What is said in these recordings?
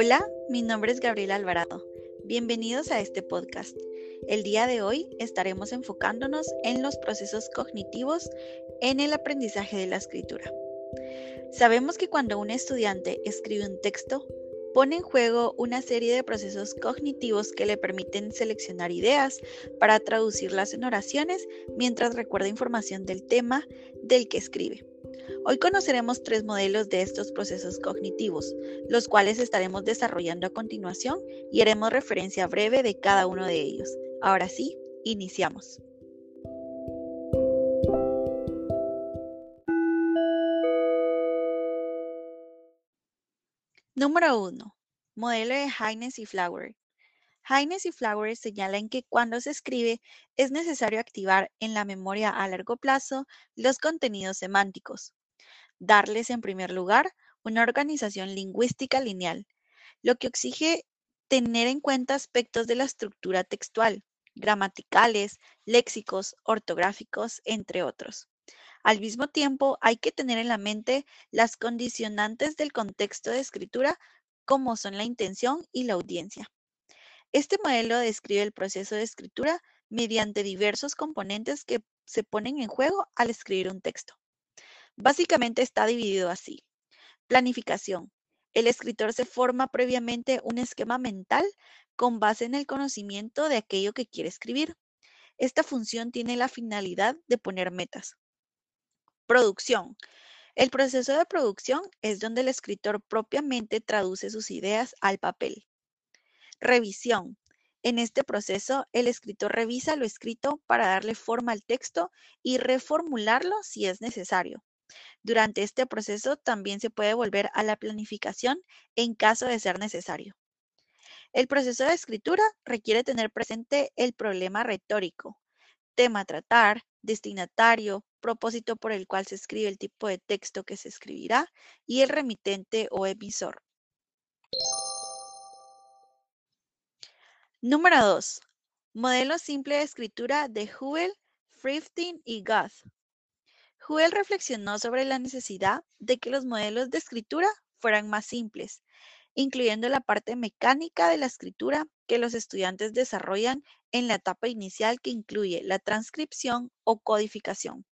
Hola, mi nombre es Gabriela Alvarado. Bienvenidos a este podcast. El día de hoy estaremos enfocándonos en los procesos cognitivos en el aprendizaje de la escritura. Sabemos que cuando un estudiante escribe un texto, pone en juego una serie de procesos cognitivos que le permiten seleccionar ideas para traducirlas en oraciones mientras recuerda información del tema del que escribe. Hoy conoceremos tres modelos de estos procesos cognitivos, los cuales estaremos desarrollando a continuación y haremos referencia breve de cada uno de ellos. Ahora sí, iniciamos. Número 1. Modelo de Haynes y Flower. Haynes y Flower señalan que cuando se escribe es necesario activar en la memoria a largo plazo los contenidos semánticos, darles en primer lugar una organización lingüística lineal, lo que exige tener en cuenta aspectos de la estructura textual, gramaticales, léxicos, ortográficos, entre otros. Al mismo tiempo, hay que tener en la mente las condicionantes del contexto de escritura, como son la intención y la audiencia. Este modelo describe el proceso de escritura mediante diversos componentes que se ponen en juego al escribir un texto. Básicamente está dividido así. Planificación. El escritor se forma previamente un esquema mental con base en el conocimiento de aquello que quiere escribir. Esta función tiene la finalidad de poner metas. Producción. El proceso de producción es donde el escritor propiamente traduce sus ideas al papel. Revisión. En este proceso, el escritor revisa lo escrito para darle forma al texto y reformularlo si es necesario. Durante este proceso también se puede volver a la planificación en caso de ser necesario. El proceso de escritura requiere tener presente el problema retórico, tema a tratar, destinatario, propósito por el cual se escribe el tipo de texto que se escribirá y el remitente o emisor. Número 2. Modelo simple de escritura de Huel, Friftin y Goth. Huel reflexionó sobre la necesidad de que los modelos de escritura fueran más simples, incluyendo la parte mecánica de la escritura que los estudiantes desarrollan en la etapa inicial que incluye la transcripción o codificación.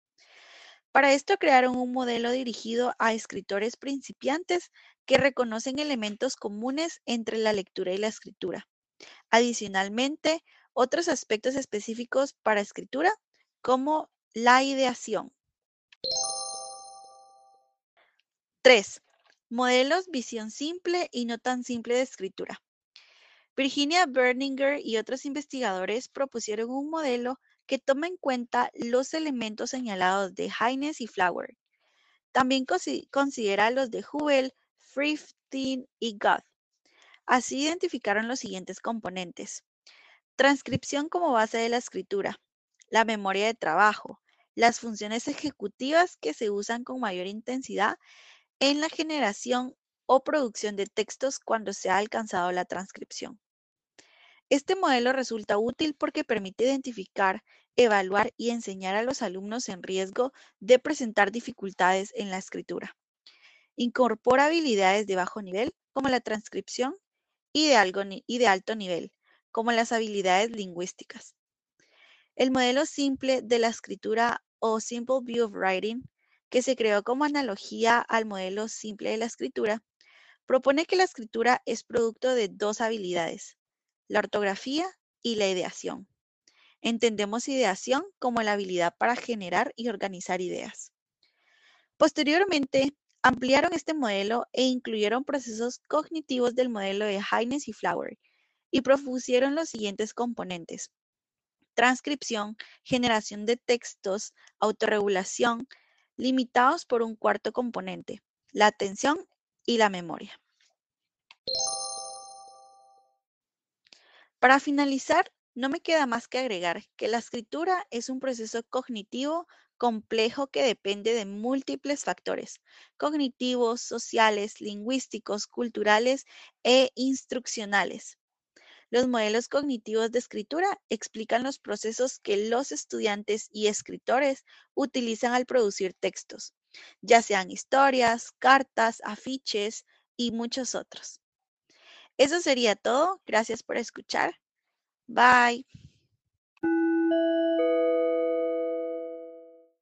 Para esto crearon un modelo dirigido a escritores principiantes que reconocen elementos comunes entre la lectura y la escritura. Adicionalmente, otros aspectos específicos para escritura, como la ideación. 3. Modelos visión simple y no tan simple de escritura. Virginia Berninger y otros investigadores propusieron un modelo que toma en cuenta los elementos señalados de Haynes y Flower. También considera los de Huel, Friftin y Goth. Así identificaron los siguientes componentes. Transcripción como base de la escritura, la memoria de trabajo, las funciones ejecutivas que se usan con mayor intensidad en la generación o producción de textos cuando se ha alcanzado la transcripción. Este modelo resulta útil porque permite identificar, evaluar y enseñar a los alumnos en riesgo de presentar dificultades en la escritura. Incorpora habilidades de bajo nivel como la transcripción y de, alto nivel como las habilidades lingüísticas. El modelo simple de la escritura o Simple View of Writing que se creó como analogía al modelo simple de la escritura, propone que la escritura es producto de dos habilidades, la ortografía y la ideación. Entendemos ideación como la habilidad para generar y organizar ideas. Posteriormente, ampliaron este modelo e incluyeron procesos cognitivos del modelo de Haynes y Flower y propusieron los siguientes componentes. Transcripción, generación de textos, autorregulación, limitados por un cuarto componente, la atención y la memoria. Para finalizar, no me queda más que agregar que la escritura es un proceso cognitivo complejo que depende de múltiples factores cognitivos, sociales, lingüísticos, culturales e instruccionales. Los modelos cognitivos de escritura explican los procesos que los estudiantes y escritores utilizan al producir textos, ya sean historias, cartas, afiches y muchos otros. Eso sería todo. Gracias por escuchar. Bye.